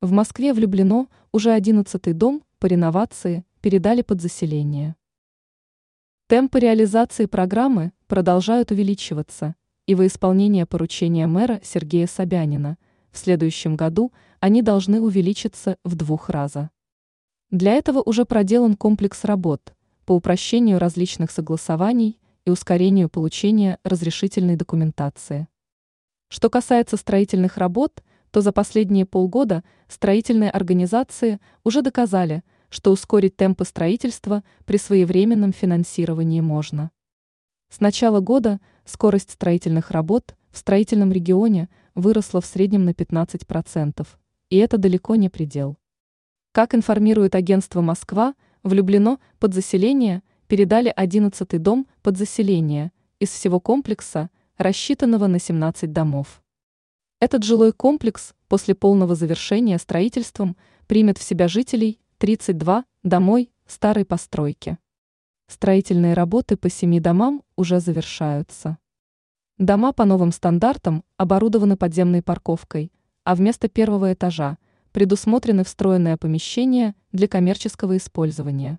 В Москве влюблено уже одиннадцатый дом по реновации передали под заселение. Темпы реализации программы продолжают увеличиваться, и во исполнение поручения мэра Сергея Собянина в следующем году они должны увеличиться в двух раза. Для этого уже проделан комплекс работ по упрощению различных согласований и ускорению получения разрешительной документации. Что касается строительных работ, то за последние полгода строительные организации уже доказали, что ускорить темпы строительства при своевременном финансировании можно. С начала года скорость строительных работ в строительном регионе выросла в среднем на 15%, и это далеко не предел. Как информирует агентство «Москва», влюблено под заселение передали 11-й дом под заселение из всего комплекса, рассчитанного на 17 домов. Этот жилой комплекс после полного завершения строительством примет в себя жителей 32 домой старой постройки. Строительные работы по семи домам уже завершаются. Дома по новым стандартам оборудованы подземной парковкой, а вместо первого этажа предусмотрены встроенные помещения для коммерческого использования.